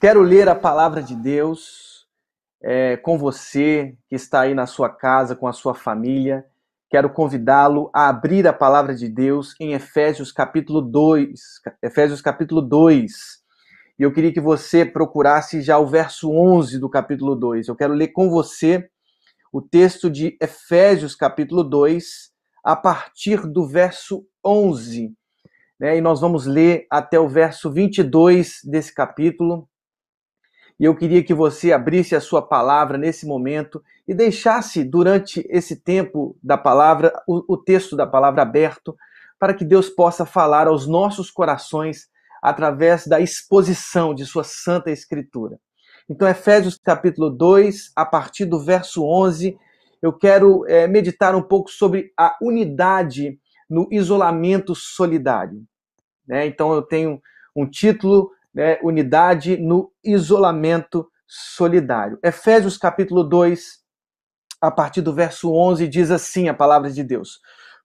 Quero ler a palavra de Deus é, com você que está aí na sua casa, com a sua família. Quero convidá-lo a abrir a palavra de Deus em Efésios capítulo 2. Efésios capítulo 2. E eu queria que você procurasse já o verso 11 do capítulo 2. Eu quero ler com você o texto de Efésios capítulo 2, a partir do verso 11. Né? E nós vamos ler até o verso 22 desse capítulo. E eu queria que você abrisse a sua palavra nesse momento e deixasse durante esse tempo da palavra, o, o, texto da palavra aberto, para que Deus possa falar aos nossos corações através da exposição de sua santa escritura. Então, Efésios capítulo 2, a partir do verso 11, eu quero é, meditar um pouco sobre a unidade no isolamento solidário. Né? Então, eu tenho um título né, unidade no isolamento solidário. Efésios capítulo 2, a partir do verso 11, diz assim a palavra de Deus: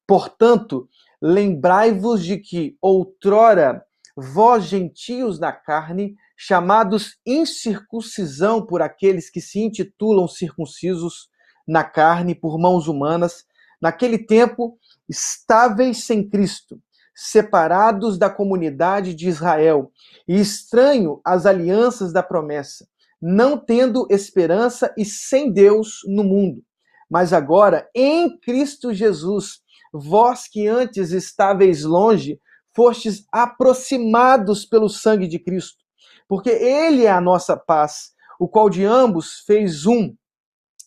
Portanto, lembrai-vos de que outrora vós gentios na carne, chamados incircuncisão por aqueles que se intitulam circuncisos na carne por mãos humanas, naquele tempo estáveis sem Cristo, separados da comunidade de Israel e estranho às alianças da promessa, não tendo esperança e sem Deus no mundo. Mas agora, em Cristo Jesus, vós que antes estáveis longe, fostes aproximados pelo sangue de Cristo, porque Ele é a nossa paz, o qual de ambos fez um,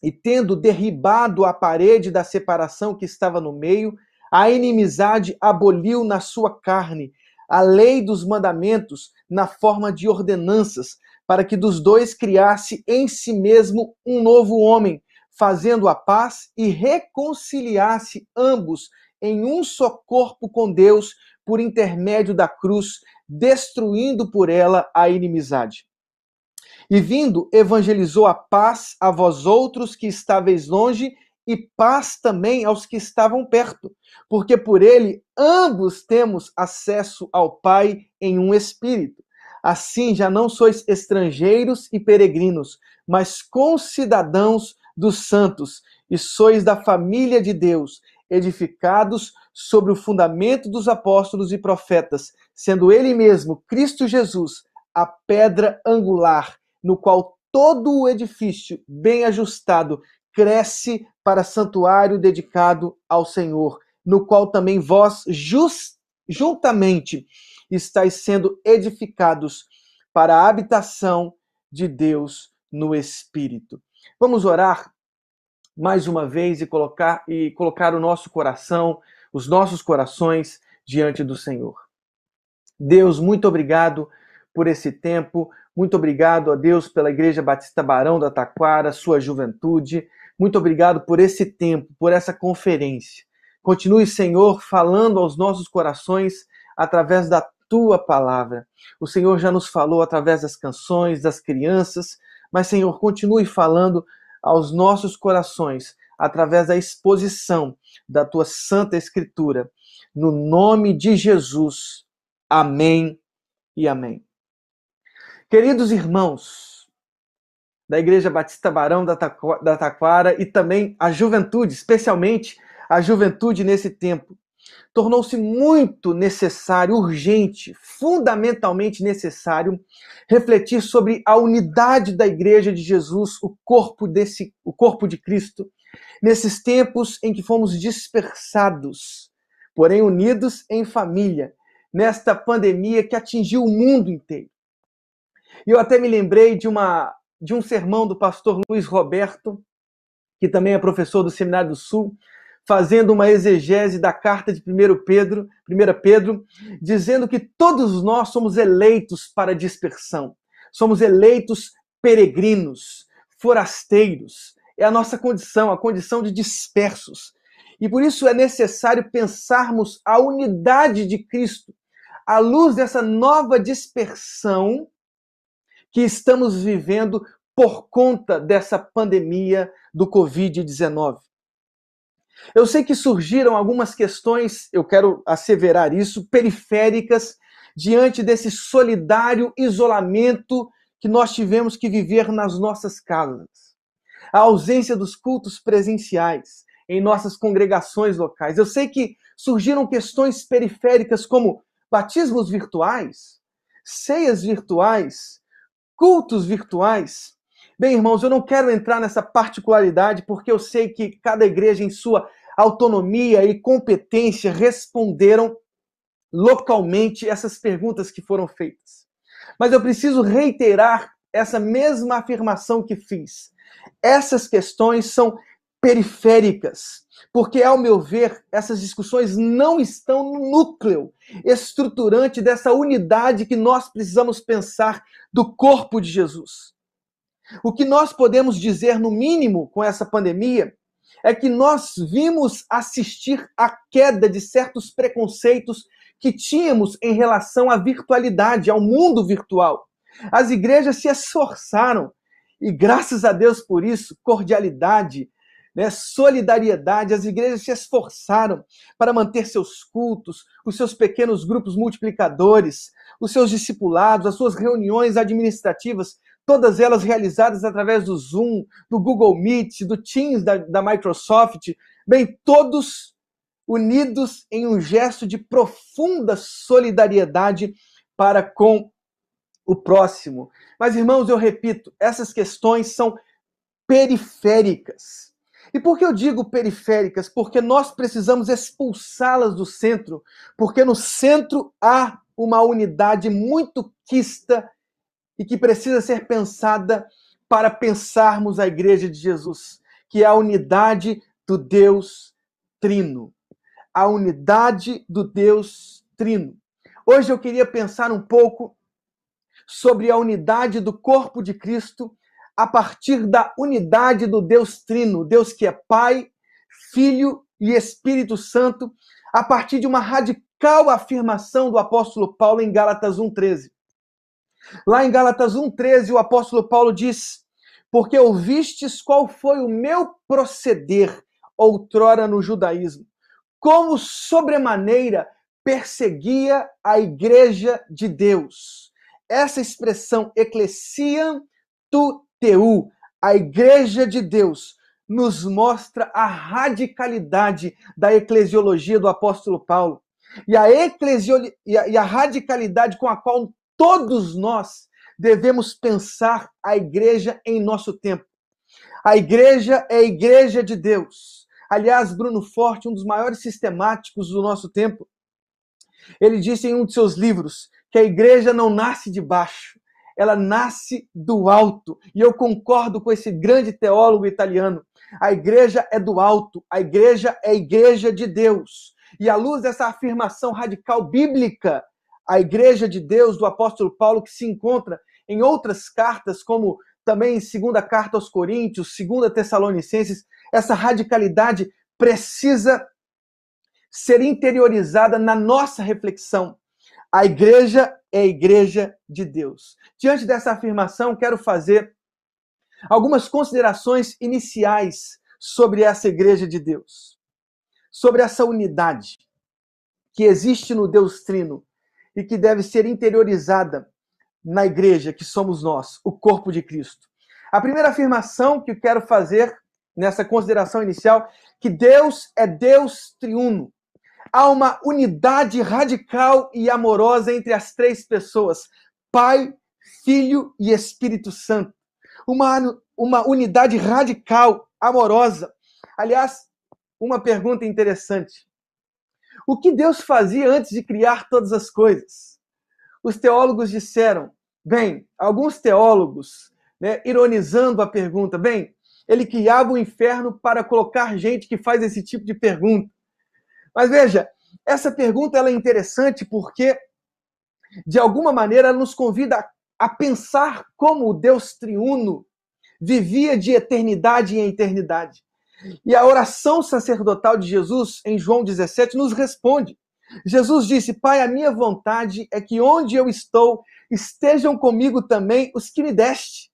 e tendo derribado a parede da separação que estava no meio, a inimizade aboliu na sua carne a lei dos mandamentos na forma de ordenanças, para que dos dois criasse em si mesmo um novo homem, fazendo a paz e reconciliasse ambos em um só corpo com Deus por intermédio da cruz, destruindo por ela a inimizade. E vindo, evangelizou a paz a vós outros que estáveis longe e paz também aos que estavam perto, porque por ele ambos temos acesso ao Pai em um espírito. Assim já não sois estrangeiros e peregrinos, mas concidadãos dos santos, e sois da família de Deus, edificados sobre o fundamento dos apóstolos e profetas, sendo ele mesmo, Cristo Jesus, a pedra angular, no qual todo o edifício, bem ajustado, cresce para santuário dedicado ao Senhor, no qual também vós just, juntamente estáis sendo edificados para a habitação de Deus no Espírito. Vamos orar mais uma vez e colocar e colocar o nosso coração, os nossos corações diante do Senhor. Deus, muito obrigado por esse tempo. Muito obrigado a Deus pela Igreja Batista Barão da Taquara, sua juventude. Muito obrigado por esse tempo, por essa conferência. Continue, Senhor, falando aos nossos corações através da tua palavra. O Senhor já nos falou através das canções, das crianças, mas, Senhor, continue falando aos nossos corações através da exposição da tua santa escritura. No nome de Jesus. Amém e amém. Queridos irmãos, da Igreja Batista Barão da Taquara e também a juventude, especialmente a juventude nesse tempo. Tornou-se muito necessário, urgente, fundamentalmente necessário refletir sobre a unidade da Igreja de Jesus, o corpo desse, o corpo de Cristo, nesses tempos em que fomos dispersados, porém unidos em família, nesta pandemia que atingiu o mundo inteiro. E eu até me lembrei de uma de um sermão do pastor Luiz Roberto, que também é professor do Seminário do Sul, fazendo uma exegese da carta de 1 Pedro, 1 Pedro, dizendo que todos nós somos eleitos para dispersão. Somos eleitos peregrinos, forasteiros. É a nossa condição, a condição de dispersos. E por isso é necessário pensarmos a unidade de Cristo à luz dessa nova dispersão que estamos vivendo por conta dessa pandemia do Covid-19. Eu sei que surgiram algumas questões, eu quero asseverar isso, periféricas, diante desse solidário isolamento que nós tivemos que viver nas nossas casas. A ausência dos cultos presenciais em nossas congregações locais. Eu sei que surgiram questões periféricas como batismos virtuais, ceias virtuais, cultos virtuais. Bem, irmãos, eu não quero entrar nessa particularidade porque eu sei que cada igreja, em sua autonomia e competência, responderam localmente essas perguntas que foram feitas. Mas eu preciso reiterar essa mesma afirmação que fiz. Essas questões são periféricas, porque, ao meu ver, essas discussões não estão no núcleo estruturante dessa unidade que nós precisamos pensar do corpo de Jesus. O que nós podemos dizer, no mínimo, com essa pandemia, é que nós vimos assistir à queda de certos preconceitos que tínhamos em relação à virtualidade, ao mundo virtual. As igrejas se esforçaram, e graças a Deus por isso, cordialidade, né, solidariedade, as igrejas se esforçaram para manter seus cultos, os seus pequenos grupos multiplicadores, os seus discipulados, as suas reuniões administrativas, todas elas realizadas através do Zoom, do Google Meet, do Teams da, da Microsoft, bem, todos unidos em um gesto de profunda solidariedade para com o próximo. Mas, irmãos, eu repito, essas questões são periféricas. E por que eu digo periféricas? Porque nós precisamos expulsá-las do centro, porque no centro há uma unidade muito quista e que precisa ser pensada para pensarmos a igreja de Jesus, que é a unidade do Deus Trino. A unidade do Deus Trino. Hoje eu queria pensar um pouco sobre a unidade do corpo de Cristo a partir da unidade do Deus Trino, Deus que é Pai, Filho e Espírito Santo, a partir de uma radical afirmação do apóstolo Paulo em Gálatas 1:13. Lá em Gálatas 1:13, o apóstolo Paulo diz: "Porque ouvistes qual foi o meu proceder outrora no judaísmo, como sobremaneira perseguia a igreja de Deus." Essa expressão eclesia tu TU, a Igreja de Deus, nos mostra a radicalidade da eclesiologia do apóstolo Paulo e a, e a, e a radicalidade com a qual todos nós devemos pensar a igreja em nosso tempo. A igreja é a igreja de Deus. Aliás, Bruno Forte, um dos maiores sistemáticos do nosso tempo, ele disse em um de seus livros que a igreja não nasce de baixo, ela nasce do alto. E eu concordo com esse grande teólogo italiano. A igreja é do alto, a igreja é a igreja de Deus. E à luz dessa afirmação radical bíblica, a igreja de Deus do apóstolo Paulo, que se encontra em outras cartas, como também em segunda carta aos Coríntios, segunda Tessalonicenses, essa radicalidade precisa ser interiorizada na nossa reflexão. A igreja é a igreja de Deus. Diante dessa afirmação, quero fazer algumas considerações iniciais sobre essa igreja de Deus, sobre essa unidade que existe no Deus Trino e que deve ser interiorizada na igreja que somos nós, o corpo de Cristo. A primeira afirmação que eu quero fazer nessa consideração inicial, que Deus é Deus triuno há uma unidade radical e amorosa entre as três pessoas: Pai, Filho e Espírito Santo. Uma, uma unidade radical, amorosa. Aliás, uma pergunta interessante. O que Deus fazia antes de criar todas as coisas? Os teólogos disseram, bem, alguns teólogos, né, ironizando a pergunta, bem, ele criava o inferno para colocar gente que faz esse tipo de pergunta. Mas veja, essa pergunta ela é interessante porque, de alguma maneira, ela nos convida a, pensar como o Deus triuno vivia de eternidade em eternidade. E a oração sacerdotal de Jesus, em João 17, nos responde. Jesus disse: Pai, a minha vontade é que onde eu estou estejam comigo também os que me deste,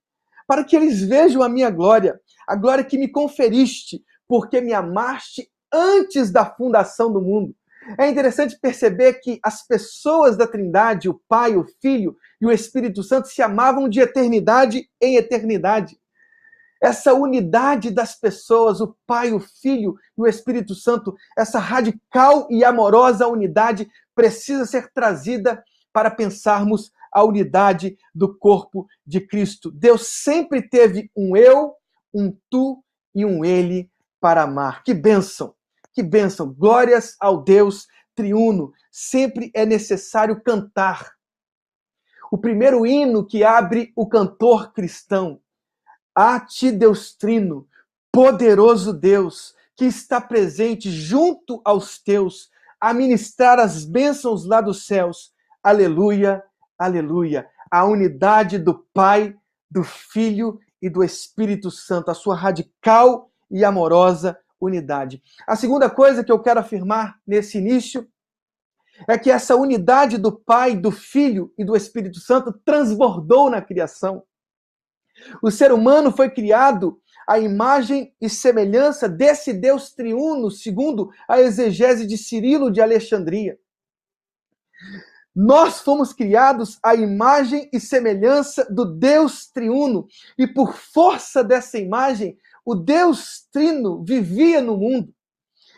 para que eles vejam a minha glória, a glória que me conferiste, porque me amaste antes da fundação do mundo. É interessante perceber que as pessoas da Trindade, o Pai, o Filho e o Espírito Santo, se amavam de eternidade em eternidade. Essa unidade das pessoas, o Pai, o Filho e o Espírito Santo, essa radical e amorosa unidade precisa ser trazida para pensarmos a unidade do corpo de Cristo. Deus sempre teve um eu, um tu e um ele para amar. Que bênção! Que bênção! Glórias ao Deus triuno. Sempre é necessário cantar. O primeiro hino que abre o cantor cristão. A ti, Deus trino, poderoso Deus, que está presente junto aos teus, a ministrar as bênçãos lá dos céus. Aleluia, aleluia. A unidade do Pai, do Filho e do Espírito Santo, a sua radical e amorosa unidade. A segunda coisa que eu quero afirmar nesse início é que essa unidade do Pai, do Filho e do Espírito Santo transbordou na criação. O ser humano foi criado à imagem e semelhança desse Deus triuno, segundo a exegese de Cirilo de Alexandria. Nós fomos criados à imagem e semelhança do Deus triuno, e por força dessa imagem, o Deus Trino vivia no mundo.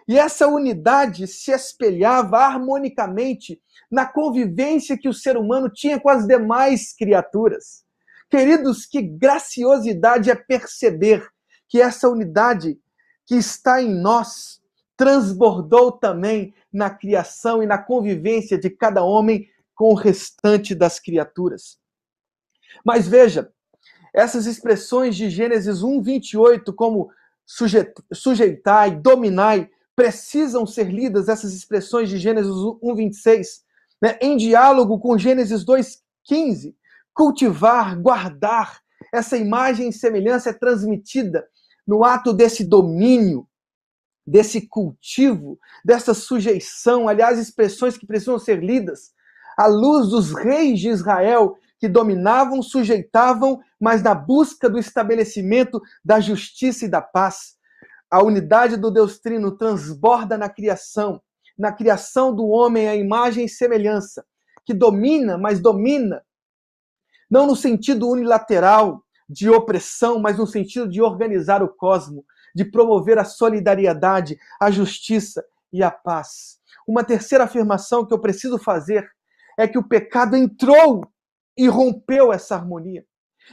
E essa unidade se espelhava harmonicamente na convivência que o ser humano tinha com as demais criaturas. Queridos, que graciosidade é perceber que essa unidade que está em nós transbordou também na criação e na convivência de cada homem com o restante das criaturas. Mas veja, essas expressões de Gênesis 1, 28, como sujeitai, dominai, precisam ser lidas, essas expressões de Gênesis 1, 26, né, em diálogo com Gênesis 2, 15. Cultivar, guardar, essa imagem e semelhança é transmitida no ato desse domínio, desse cultivo, dessa sujeição, aliás, expressões que precisam ser lidas à luz dos reis de Israel que dominavam, sujeitavam, mas na busca do estabelecimento da justiça e da paz. A unidade do Deus Trino transborda na criação, na criação do homem a imagem e semelhança, que domina, mas domina não no sentido unilateral de opressão, mas no sentido de organizar o cosmo, de promover a solidariedade, a justiça e a paz. Uma terceira afirmação que eu preciso fazer é que o pecado entrou e rompeu essa harmonia,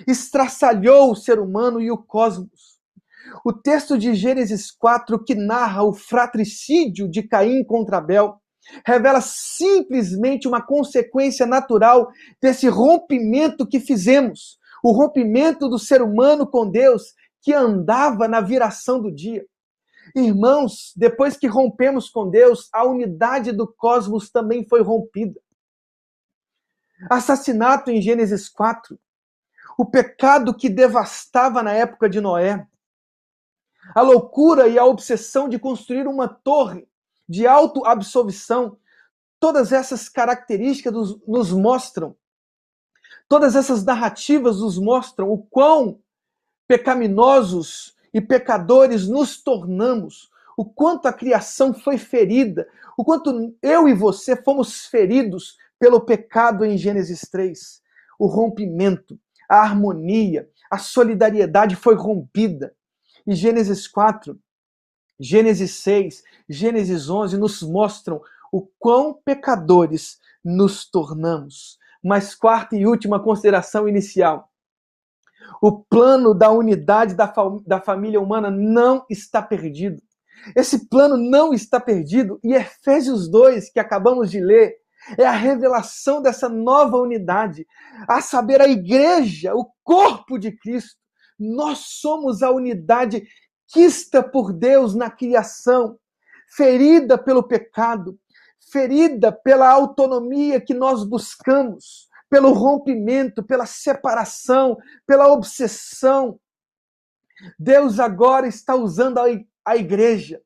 estraçalhou o ser humano e o cosmos. O texto de Gênesis 4, que narra o fratricídio de Caim contra Abel, revela simplesmente uma consequência natural desse rompimento que fizemos, o rompimento do ser humano com Deus que andava na viração do dia. Irmãos, depois que rompemos com Deus, a unidade do cosmos também foi rompida assassinato em Gênesis 4, o pecado que devastava na época de Noé, a loucura e a obsessão de construir uma torre de autoabsorção, todas essas características nos mostram, todas essas narrativas nos mostram o quão pecaminosos e pecadores nos tornamos, o quanto a criação foi ferida, o quanto eu e você fomos feridos pelo pecado em Gênesis 3. O rompimento, a harmonia, a solidariedade foi rompida. E Gênesis 4, Gênesis 6, Gênesis 11 nos mostram o quão pecadores nos tornamos. Mas quarta e última consideração inicial. O plano da unidade da, da família humana não está perdido. Esse plano não está perdido. E Efésios 2, que acabamos de ler, é a revelação dessa nova unidade, a saber, a igreja, o corpo de Cristo. Nós somos a unidade quista por Deus na criação, ferida pelo pecado, ferida pela autonomia que nós buscamos, pelo rompimento, pela separação, pela obsessão. Deus agora está usando a igreja,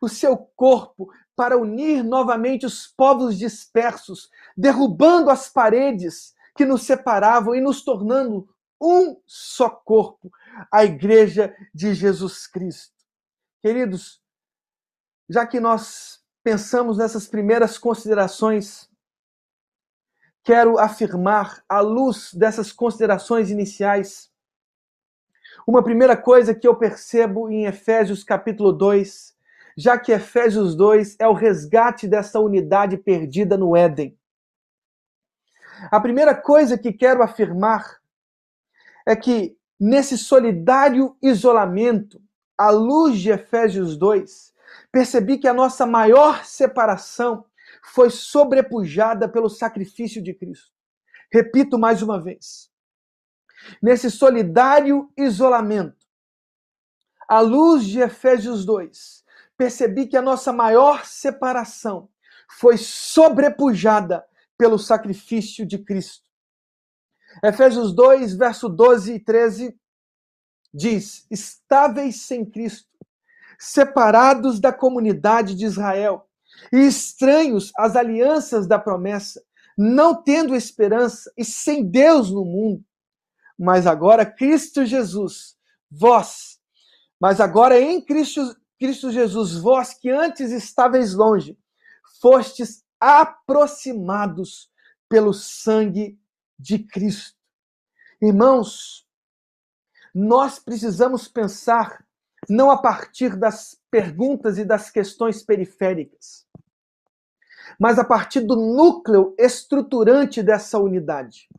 o seu corpo, para unir novamente os povos dispersos, derrubando as paredes que nos separavam e nos tornando um só corpo, a Igreja de Jesus Cristo. Queridos, já que nós pensamos nessas primeiras considerações, quero afirmar, à luz dessas considerações iniciais, uma primeira coisa que eu percebo em Efésios capítulo 2, já que Efésios 2 é o resgate dessa unidade perdida no Éden. A primeira coisa que quero afirmar é que nesse solidário isolamento, à luz de Efésios 2, percebi que a nossa maior separação foi sobrepujada pelo sacrifício de Cristo. Repito mais uma vez. Nesse solidário isolamento, à luz de Efésios 2, percebi que a nossa maior separação foi sobrepujada pelo sacrifício de Cristo. Efésios 2, verso 12 e 13 diz: Estáveis sem Cristo, separados da comunidade de Israel e estranhos às alianças da promessa, não tendo esperança e sem Deus no mundo. Mas agora Cristo Jesus, vós, mas agora em Cristo, Cristo Jesus, vós que antes estáveis longe, fostes aproximados pelo sangue de Cristo. Irmãos, nós precisamos pensar não a partir das perguntas e das questões periféricas, mas a partir do núcleo estruturante dessa unidade.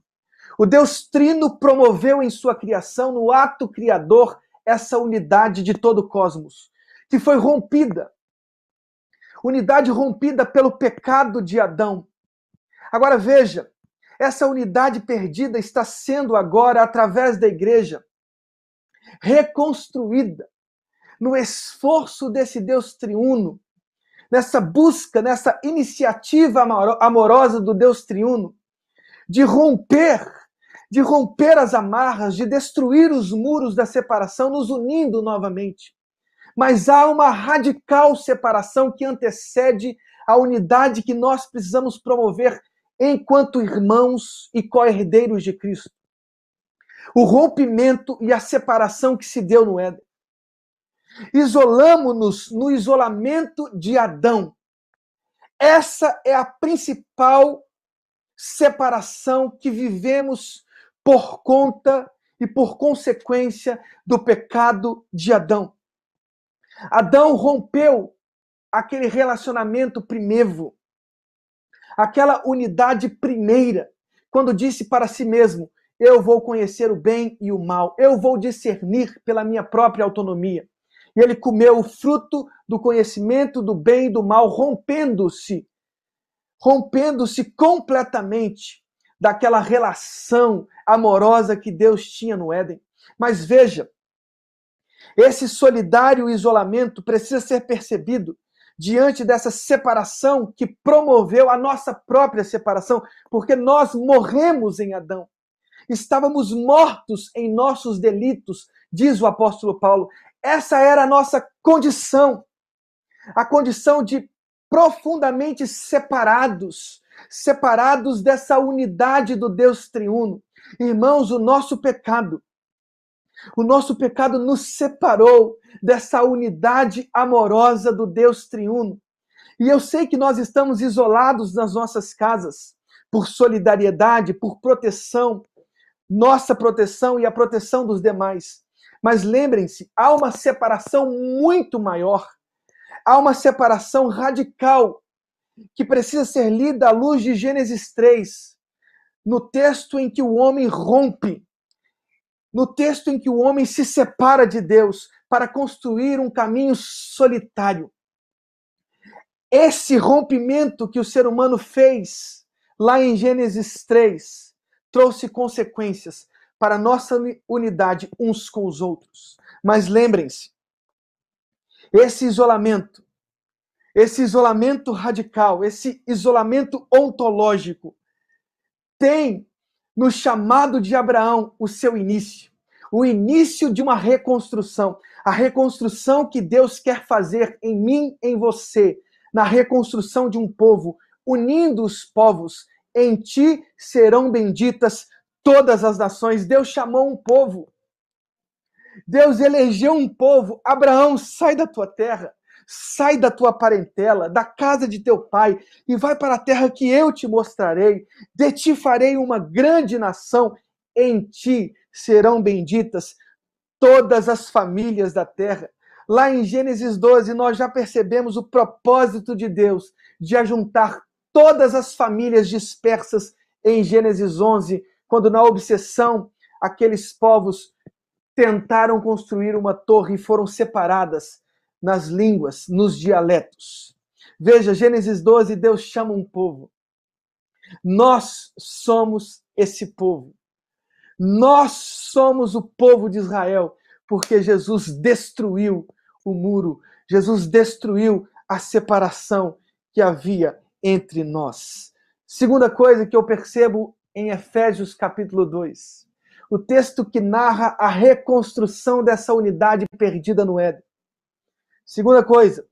O Deus Trino promoveu em sua criação, no ato criador, essa unidade de todo o cosmos, que foi rompida. Unidade rompida pelo pecado de Adão. Agora veja, essa unidade perdida está sendo agora, através da igreja, reconstruída no esforço desse Deus triuno, nessa busca, nessa iniciativa amorosa do Deus triuno, de romper, de romper as amarras, de destruir os muros da separação, nos unindo novamente. Mas há uma radical separação que antecede a unidade que nós precisamos promover enquanto irmãos e co-herdeiros de Cristo. O rompimento e a separação que se deu no Éden. Isolamos-nos no isolamento de Adão. Essa é a principal separação que vivemos por conta e por consequência do pecado de Adão. Adão rompeu aquele relacionamento primevo, aquela unidade primeira, quando disse para si mesmo: Eu vou conhecer o bem e o mal, eu vou discernir pela minha própria autonomia e ele comeu o fruto do conhecimento do bem e do mal, rompendo-se, rompendo-se completamente daquela relação amorosa que Deus tinha no Éden. Mas veja, esse solidário isolamento precisa ser percebido diante dessa separação que promoveu a nossa própria separação, porque nós morremos em Adão. Estávamos mortos em nossos delitos, diz o apóstolo Paulo. Essa era a nossa condição, a condição de profundamente separados, separados dessa unidade do Deus triuno. Irmãos, o nosso pecado, o nosso pecado nos separou dessa unidade amorosa do Deus triuno. E eu sei que nós estamos isolados nas nossas casas por solidariedade, por proteção, nossa proteção e a proteção dos demais. Mas lembrem-se, há uma separação muito maior, há uma separação radical que precisa ser lida à luz de Gênesis 3, no texto em que o homem rompe, no texto em que o homem se separa de Deus para construir um caminho solitário. Esse rompimento que o ser humano fez lá em Gênesis 3 trouxe consequências para nossa unidade uns com os outros. Mas lembrem-se, esse isolamento, esse isolamento radical, esse isolamento ontológico, tem no chamado de Abraão o seu início, o início de uma reconstrução, a reconstrução que Deus quer fazer em mim, em você, na reconstrução de um povo, unindo os povos, em ti serão benditas todas as nações. Deus chamou um povo. Deus elegeu um povo. Abraão, sai da tua terra. Sai da tua parentela, da casa de teu pai, e vai para a terra que eu te mostrarei. De ti farei uma grande nação, em ti serão benditas todas as famílias da terra. Lá em Gênesis 12, nós já percebemos o propósito de Deus de ajuntar todas as famílias dispersas em Gênesis 11, quando na obsessão aqueles povos tentaram construir uma torre e foram separadas nas línguas, nos dialetos. Veja, Gênesis 12, Deus chama um povo. Nós somos esse povo. Nós somos o povo de Israel, porque Jesus destruiu o muro, Jesus destruiu a separação que havia entre nós. Segunda coisa que eu percebo em Efésios capítulo 2, o texto que narra a reconstrução dessa unidade perdida no Éden. Segunda coisa,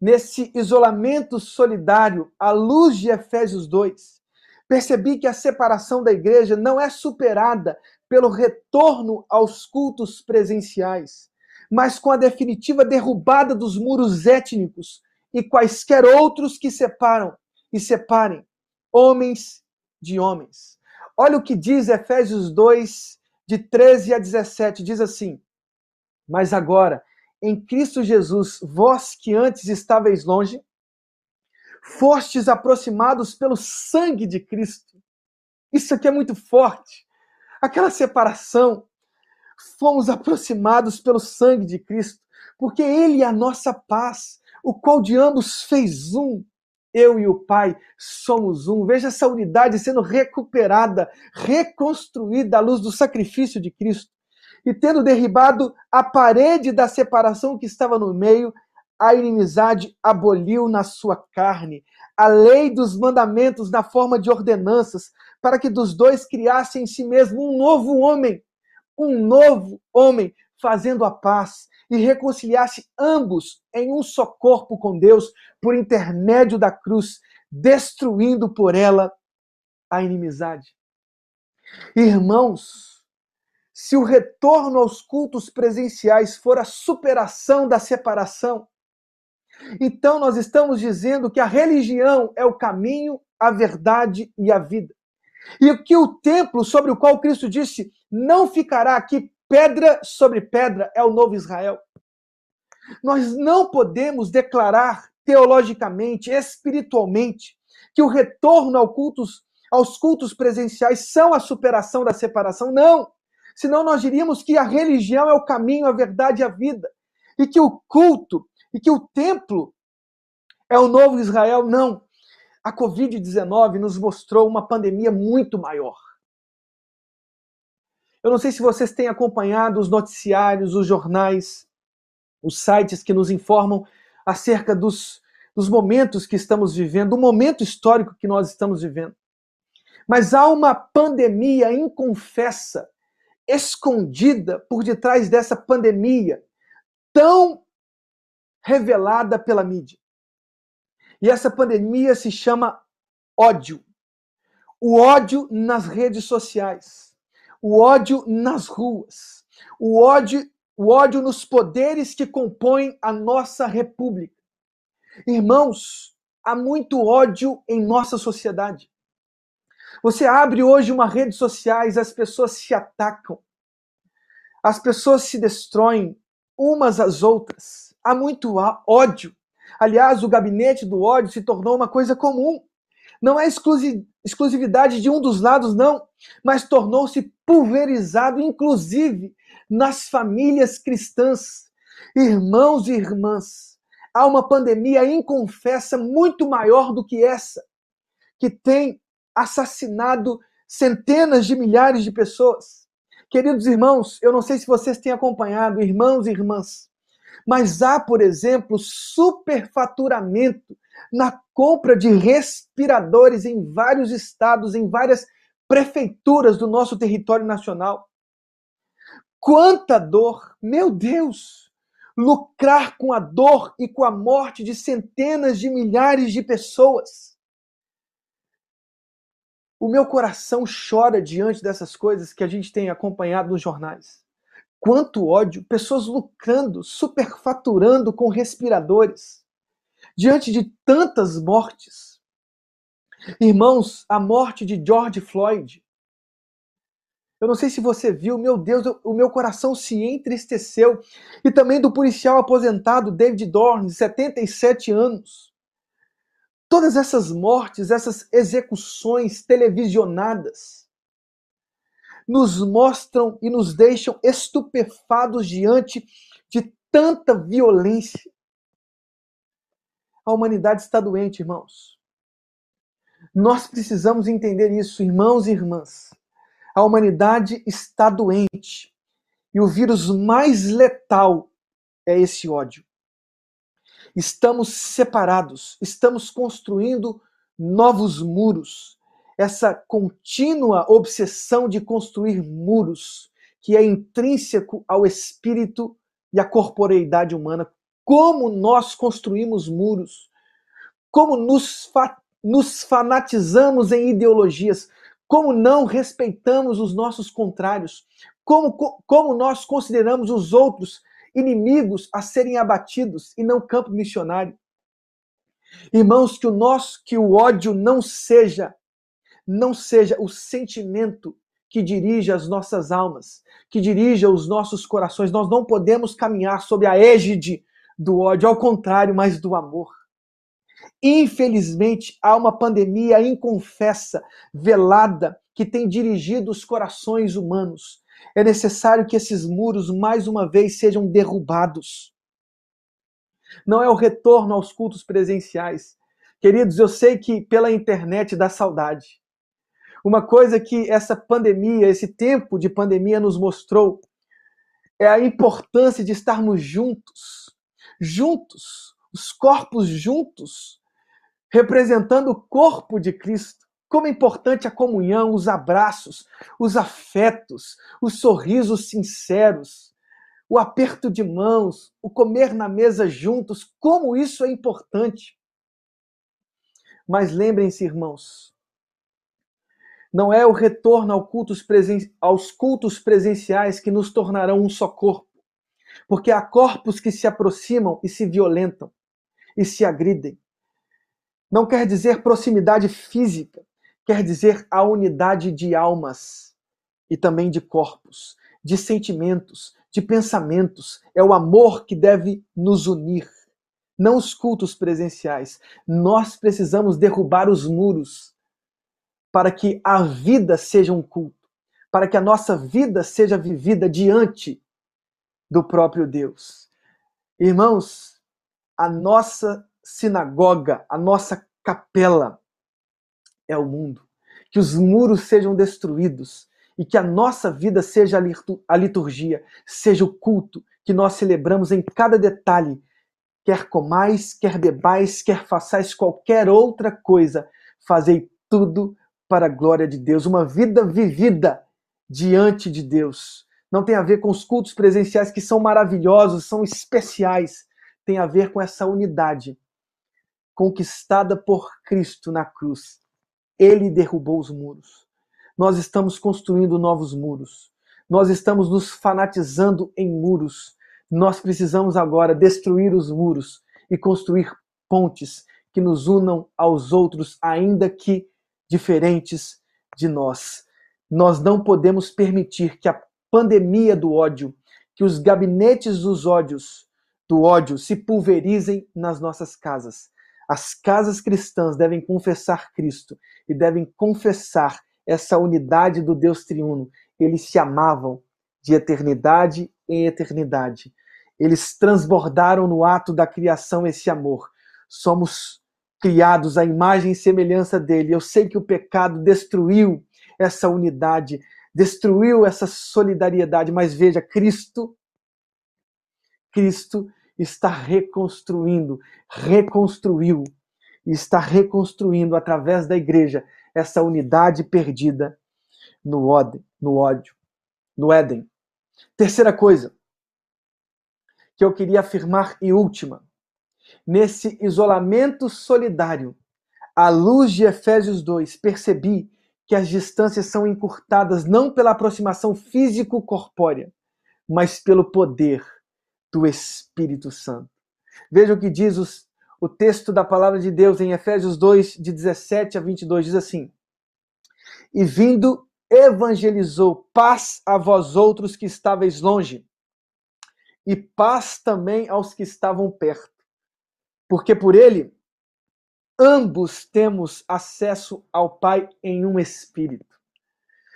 nesse isolamento solidário, à luz de Efésios 2, percebi que a separação da igreja não é superada pelo retorno aos cultos presenciais, mas com a definitiva derrubada dos muros étnicos e quaisquer outros que separam e separem homens de homens. Olha o que diz Efésios 2, de 13 a 17, diz assim: Mas agora, em Cristo Jesus, vós que antes estáveis longe, fostes aproximados pelo sangue de Cristo. Isso aqui é muito forte. Aquela separação, fomos aproximados pelo sangue de Cristo, porque Ele é a nossa paz, o qual de ambos fez um. Eu e o Pai somos um. Veja essa unidade sendo recuperada, reconstruída à luz do sacrifício de Cristo. E tendo derribado a parede da separação que estava no meio, a inimizade aboliu na sua carne a lei dos mandamentos na forma de ordenanças, para que dos dois criasse em si mesmo um novo homem, um novo homem, fazendo a paz e reconciliasse ambos em um só corpo com Deus por intermédio da cruz, destruindo por ela a inimizade. Irmãos, se o retorno aos cultos presenciais for a superação da separação, então nós estamos dizendo que a religião é o caminho, a verdade e a vida. E que o templo sobre o qual Cristo disse não ficará aqui pedra sobre pedra é o novo Israel. Nós não podemos declarar teologicamente, espiritualmente, que o retorno ao cultos, aos cultos presenciais são a superação da separação. Não! Senão nós diríamos que a religião é o caminho, a verdade e a vida. E que o culto e que o templo é o novo Israel. Não. A Covid-19 nos mostrou uma pandemia muito maior. Eu não sei se vocês têm acompanhado os noticiários, os jornais, os sites que nos informam acerca dos, dos momentos que estamos vivendo, do momento histórico que nós estamos vivendo. Mas há uma pandemia inconfessa, escondida por detrás dessa pandemia, tão revelada pela mídia. E essa pandemia se chama ódio. O ódio nas redes sociais, o ódio nas ruas, o ódio, o ódio nos poderes que compõem a nossa república. Irmãos, há muito ódio em nossa sociedade. Você abre hoje uma rede sociais, as pessoas se atacam. As pessoas se destroem umas às outras há muito ódio. Aliás, o gabinete do ódio se tornou uma coisa comum. Não é exclusividade de um dos lados, não, mas tornou-se pulverizado, inclusive nas famílias cristãs. Irmãos e irmãs, há uma pandemia inconfessa muito maior do que essa, que tem assassinado centenas de milhares de pessoas. Queridos irmãos, eu não sei se vocês têm acompanhado, irmãos e irmãs, mas há, por exemplo, superfaturamento na compra de respiradores em vários estados, em várias prefeituras do nosso território nacional. Quanta dor! Meu Deus! Lucrar com a dor e com a morte de centenas de milhares de pessoas. O meu coração chora diante dessas coisas que a gente tem acompanhado nos jornais. quanto ódio, pessoas lucrando, superfaturando com respiradores, diante de tantas mortes. Irmãos, a morte de George Floyd. Eu não sei se você viu, meu Deus, o meu coração se entristeceu. E também do policial aposentado David Dorn, de 77 anos. Todas essas mortes, essas execuções televisionadas, nos mostram e nos deixam estupefados diante de tanta violência. A humanidade está doente, irmãos. Nós precisamos entender isso, irmãos e irmãs. A humanidade está doente. E o vírus mais letal é esse ódio. Estamos separados, estamos construindo novos muros, essa contínua obsessão de construir muros, que é intrínseco ao espírito e à corporeidade humana. Como nós construímos muros, como nos, fa nos fanatizamos em ideologias, como não respeitamos os nossos contrários, como, como nós consideramos os outros inimigos a serem abatidos e não campo missionário. Irmãos, que o nosso, que o ódio não seja não seja o sentimento que dirige as nossas almas, que dirija os nossos corações. Nós não podemos caminhar sob a égide do ódio, ao contrário, mas do amor. Infelizmente, há uma pandemia inconfessa, velada, que tem dirigido os corações humanos. É necessário que esses muros, mais uma vez, sejam derrubados. Não é o retorno aos cultos presenciais. Queridos, eu sei que pela internet dá saudade. Uma coisa que essa pandemia, esse tempo de pandemia nos mostrou é a importância de estarmos juntos, juntos, os corpos juntos, representando o corpo de Cristo. Como é importante a comunhão, os abraços, os afetos, os sorrisos sinceros, o aperto de mãos, o comer na mesa juntos, como isso é importante. Mas lembrem-se, irmãos, não é o retorno aos cultos presenciais que nos tornarão um só corpo, porque há corpos que se aproximam e se violentam e se agridem. Não quer dizer proximidade física, quer dizer a unidade de almas e também de corpos, de sentimentos, de pensamentos. É o amor que deve nos unir, não os cultos presenciais. Nós precisamos derrubar os muros para que a vida seja um culto, para que a nossa vida seja vivida diante do próprio Deus. Irmãos, a nossa sinagoga, a nossa capela é o mundo. Que os muros sejam destruídos e que a nossa vida seja a liturgia, seja o culto que nós celebramos em cada detalhe. Quer comais, quer bebais, quer façais qualquer outra coisa, fazei tudo para a glória de Deus, uma vida vivida diante de Deus. Não tem a ver com os cultos presenciais que são maravilhosos, são especiais. Tem a ver com essa unidade conquistada por Cristo na cruz. Ele derrubou os muros. Nós estamos construindo novos muros. Nós estamos nos fanatizando em muros. Nós precisamos agora destruir os muros e construir pontes que nos unam aos outros, ainda que diferentes de nós. Nós não podemos permitir que a pandemia do ódio, que os gabinetes dos ódios, do ódio se pulverizem nas nossas casas. As casas cristãs devem confessar Cristo e devem confessar essa unidade do Deus triuno. Eles se amavam de eternidade em eternidade. Eles transbordaram no ato da criação esse amor. Somos criados à imagem e semelhança dele. Eu sei que o pecado destruiu essa unidade, destruiu essa solidariedade, mas veja, Cristo Cristo está reconstruindo, reconstruiu está reconstruindo através da igreja essa unidade perdida no ódio, no ódio, no Éden. Terceira coisa que eu queria afirmar e última, Nesse isolamento solidário, à luz de Efésios 2, percebi que as distâncias são encurtadas não pela aproximação físico-corpórea, mas pelo poder do Espírito Santo. Veja o que diz os, o texto da palavra de Deus em Efésios 2, de 17 a 22, diz assim: E vindo, evangelizou paz a vós outros que estáveis longe, e paz também aos que estavam perto. Porque por ele ambos temos acesso ao Pai em um espírito.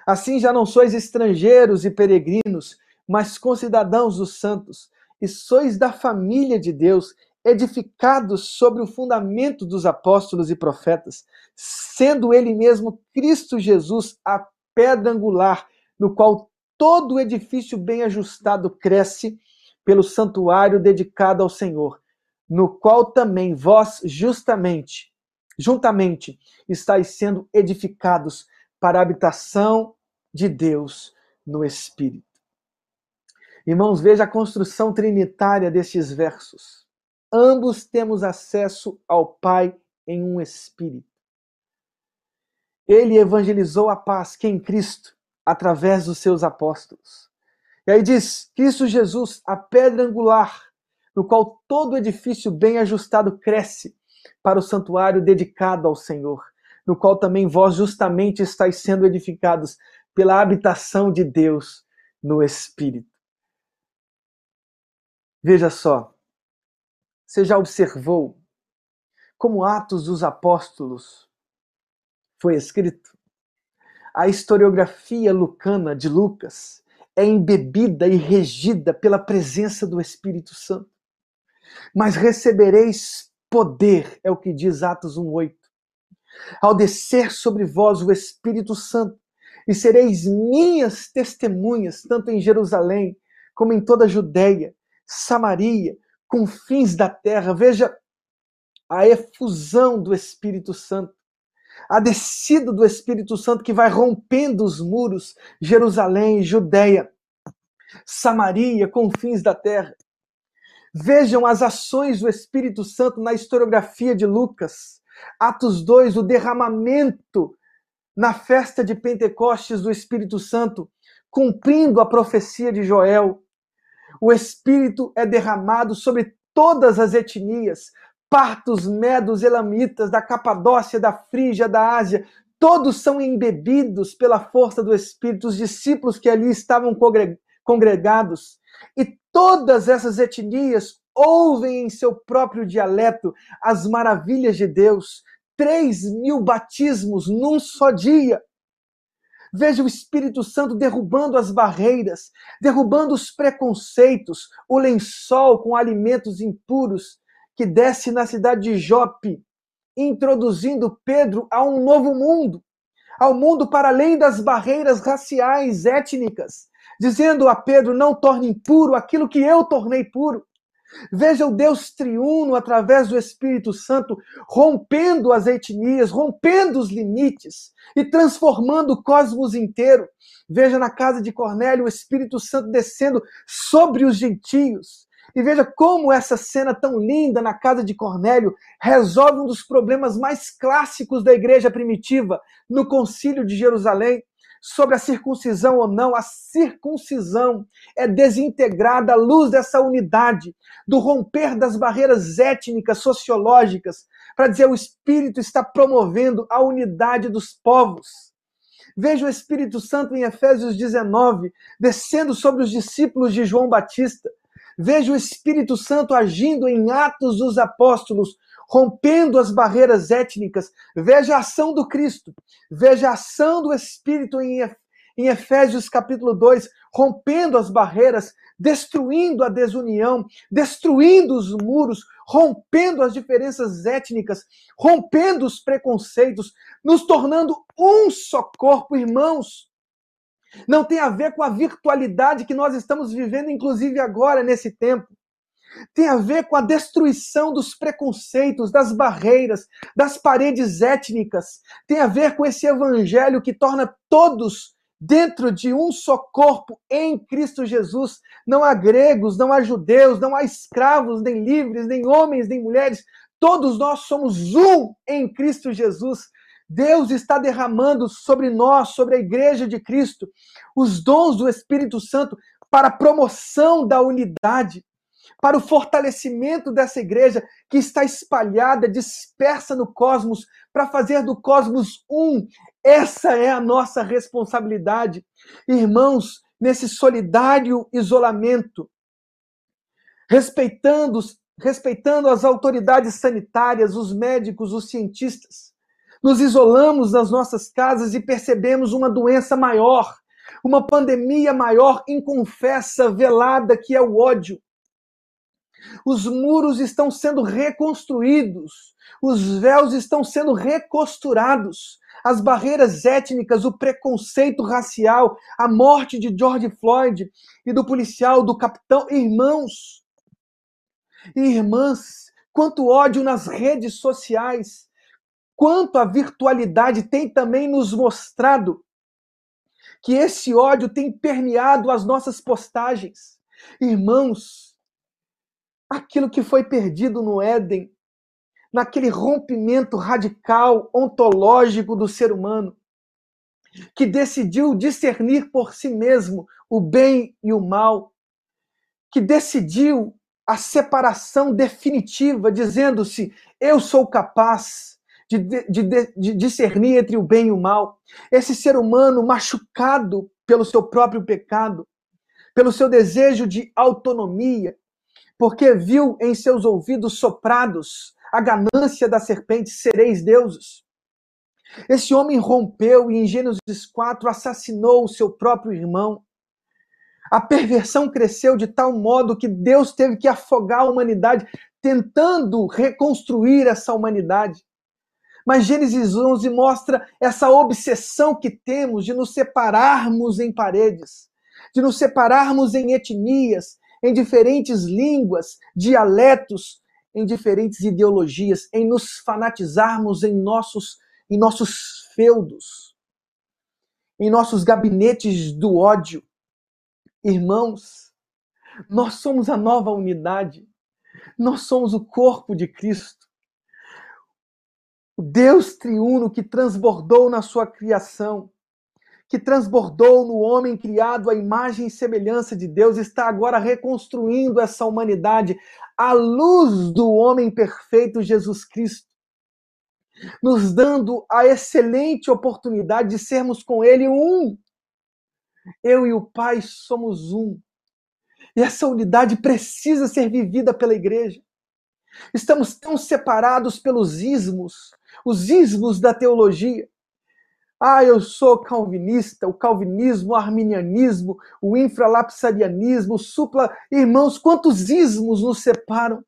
Assim já não sois estrangeiros e peregrinos, mas concidadãos dos santos, e sois da família de Deus, edificados sobre o fundamento dos apóstolos e profetas, sendo ele mesmo Cristo Jesus a pedra angular, no qual todo edifício bem ajustado cresce pelo santuário dedicado ao Senhor, no qual também vós justamente, juntamente, estáis sendo edificados para a habitação de Deus no Espírito. Irmãos, veja a construção trinitária destes versos. Ambos temos acesso ao Pai em um Espírito. Ele evangelizou a paz, que em Cristo, através dos seus apóstolos. E aí diz: Cristo Jesus, a pedra angular, no qual todo edifício bem ajustado cresce para o santuário dedicado ao Senhor, no qual também vós justamente estáis sendo edificados pela habitação de Deus no Espírito. Veja só, você já observou como Atos dos Apóstolos foi escrito? A historiografia lucana de Lucas é embebida e regida pela presença do Espírito Santo. Mas recebereis poder, é o que diz Atos 1:8. Ao descer sobre vós o Espírito Santo, e sereis minhas testemunhas, tanto em Jerusalém como em toda a Judéia, Samaria, confins da terra. Veja a efusão do Espírito Santo, a descida do Espírito Santo que vai rompendo os muros, Jerusalém, Judéia, Samaria, confins da terra. Vejam as ações do Espírito Santo na historiografia de Lucas. Atos 2, o derramamento na festa de Pentecostes do Espírito Santo, cumprindo a profecia de Joel. O Espírito é derramado sobre todas as etnias, partos, medos, elamitas, da Capadócia, da Frígia, da Ásia, todos são embebidos pela força do Espírito, os discípulos que ali estavam congregados. E todas essas etnias ouvem em seu próprio dialeto as maravilhas de Deus, Três mil batismos num só dia. Veja o Espírito Santo derrubando as barreiras, derrubando os preconceitos, o lençol com alimentos impuros que desce na cidade de Jope, introduzindo Pedro a um novo mundo, ao mundo para além das barreiras raciais, étnicas, dizendo a Pedro: não torne impuro aquilo que eu tornei puro. Veja o Deus triuno através do Espírito Santo rompendo as etnias, rompendo os limites e transformando o cosmos inteiro. Veja na casa de Cornélio o Espírito Santo descendo sobre os gentios. E veja como essa cena tão linda na casa de Cornélio resolve um dos problemas mais clássicos da igreja primitiva no Concílio de Jerusalém sobre a circuncisão ou não, a circuncisão é desintegrada à luz dessa unidade, do romper das barreiras étnicas, sociológicas, para dizer o Espírito está promovendo a unidade dos povos. Veja o Espírito Santo em Efésios 19, descendo sobre os discípulos de João Batista. Veja o Espírito Santo agindo em Atos dos Apóstolos, rompendo as barreiras étnicas. Veja a ação do Cristo, veja a ação do Espírito em, Efésios capítulo 2, rompendo as barreiras, destruindo a desunião, destruindo os muros, rompendo as diferenças étnicas, rompendo os preconceitos, nos tornando um só corpo, irmãos. Não tem a ver com a virtualidade que nós estamos vivendo, inclusive agora, nesse tempo tem a ver com a destruição dos preconceitos, das barreiras, das paredes étnicas, tem a ver com esse evangelho que torna todos dentro de um só corpo em Cristo Jesus. Não há gregos, não há judeus, não há escravos, nem livres, nem homens, nem mulheres. Todos nós somos um em Cristo Jesus. Deus está derramando sobre nós, sobre a igreja de Cristo, os dons do Espírito Santo para a promoção da unidade, para o fortalecimento dessa igreja que está espalhada, dispersa no cosmos, para fazer do cosmos um. Essa é a nossa responsabilidade. Irmãos, nesse solidário isolamento, respeitando, respeitando as autoridades sanitárias, os médicos, os cientistas, nos isolamos nas nossas casas e percebemos uma doença maior, uma pandemia maior, inconfessa, velada, que é o ódio. Os muros estão sendo reconstruídos, os véus estão sendo recosturados, as barreiras étnicas, o preconceito racial, a morte de George Floyd e do policial, do capitão, irmãos. E irmãs, quanto ódio nas redes sociais, quanto a virtualidade tem também nos mostrado que esse ódio tem permeado as nossas postagens. Irmãos, aquilo que foi perdido no Éden, naquele rompimento radical, ontológico do ser humano, que decidiu discernir por si mesmo o bem e o mal, que decidiu a separação definitiva, dizendo-se: eu sou capaz de, de, de, discernir entre o bem e o mal. Esse ser humano machucado pelo seu próprio pecado, pelo seu desejo de autonomia, porque viu em seus ouvidos soprados a ganância da serpente, sereis deuses. Esse homem rompeu e em Gênesis 4 assassinou o seu próprio irmão. A perversão cresceu de tal modo que Deus teve que afogar a humanidade, tentando reconstruir essa humanidade. Mas Gênesis 11 mostra essa obsessão que temos de nos separarmos em paredes, de nos separarmos em etnias, em diferentes línguas, dialetos, em diferentes ideologias, em nos fanatizarmos em nossos, em nossos feudos, em nossos gabinetes do ódio. Irmãos, nós somos a nova unidade, nós somos o corpo de Cristo. O Deus triuno que transbordou na sua criação, que transbordou no homem criado à imagem e semelhança de Deus, está agora reconstruindo essa humanidade à luz do homem perfeito Jesus Cristo, nos dando a excelente oportunidade de sermos com Ele um. Eu e o Pai somos um. E essa unidade precisa ser vivida pela igreja. Estamos tão separados pelos ismos, os ismos da teologia. Ah, eu sou calvinista, o calvinismo, o arminianismo, o infralapsarianismo, o supla. Irmãos, quantos ismos nos separam?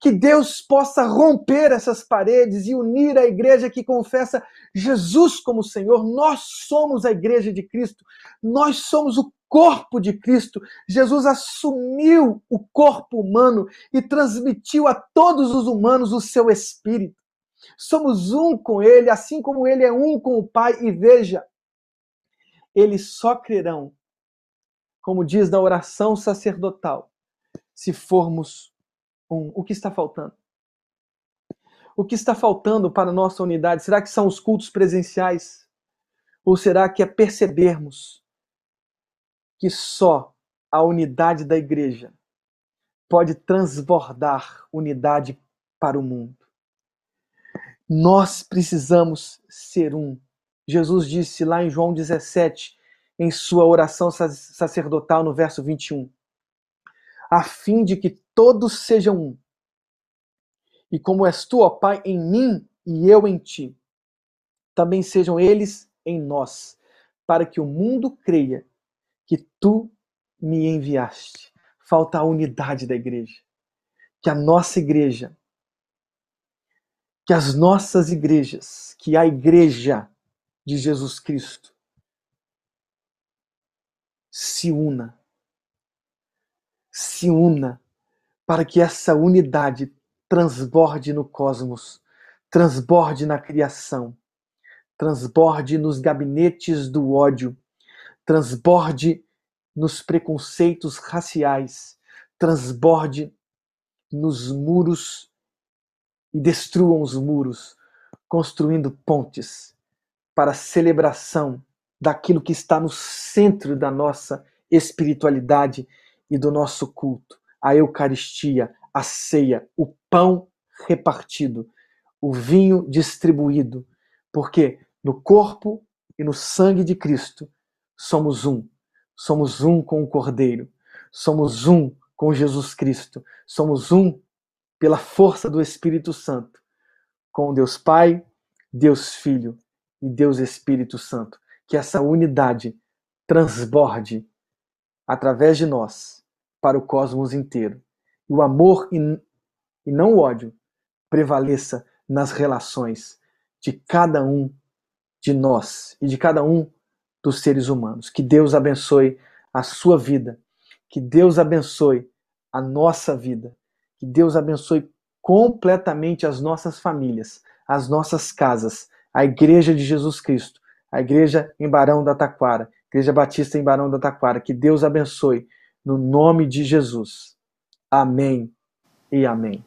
Que Deus possa romper essas paredes e unir a igreja que confessa Jesus como Senhor. Nós somos a igreja de Cristo, nós somos o corpo de Cristo. Jesus assumiu o corpo humano e transmitiu a todos os humanos o seu espírito. Somos um com Ele, assim como Ele é um com o Pai. E veja, eles só crerão, como diz na oração sacerdotal, se formos um. O que está faltando? O que está faltando para a nossa unidade? Será que são os cultos presenciais? Ou será que é percebermos que só a unidade da igreja pode transbordar unidade para o mundo? Nós precisamos ser um. Jesus disse lá em João 17, em sua oração sacerdotal, no verso 21, a fim de que todos sejam um. E como és tu, ó Pai, em mim e eu em ti, também sejam eles em nós, para que o mundo creia que tu me enviaste. Falta a unidade da igreja. Que a nossa igreja que as nossas igrejas, que a igreja de Jesus Cristo se una, se una para que essa unidade transborde no cosmos, transborde na criação, transborde nos gabinetes do ódio, transborde nos preconceitos raciais, transborde nos muros e destruam os muros, construindo pontes para a celebração daquilo que está no centro da nossa espiritualidade e do nosso culto, a Eucaristia, a ceia, o pão repartido, o vinho distribuído, porque no corpo e no sangue de Cristo somos um. Somos um com o Cordeiro, somos um com Jesus Cristo, somos um pela força do Espírito Santo, com Deus Pai, Deus Filho e Deus Espírito Santo. Que essa unidade transborde através de nós para o cosmos inteiro. E o amor e, e não o ódio prevaleça nas relações de cada um de nós e de cada um dos seres humanos. Que Deus abençoe a sua vida. Que Deus abençoe a nossa vida. Que Deus abençoe completamente as nossas famílias, as nossas casas, a Igreja de Jesus Cristo, a Igreja em Barão da Taquara, Igreja Batista em Barão da Taquara. Que Deus abençoe no nome de Jesus. Amém e amém.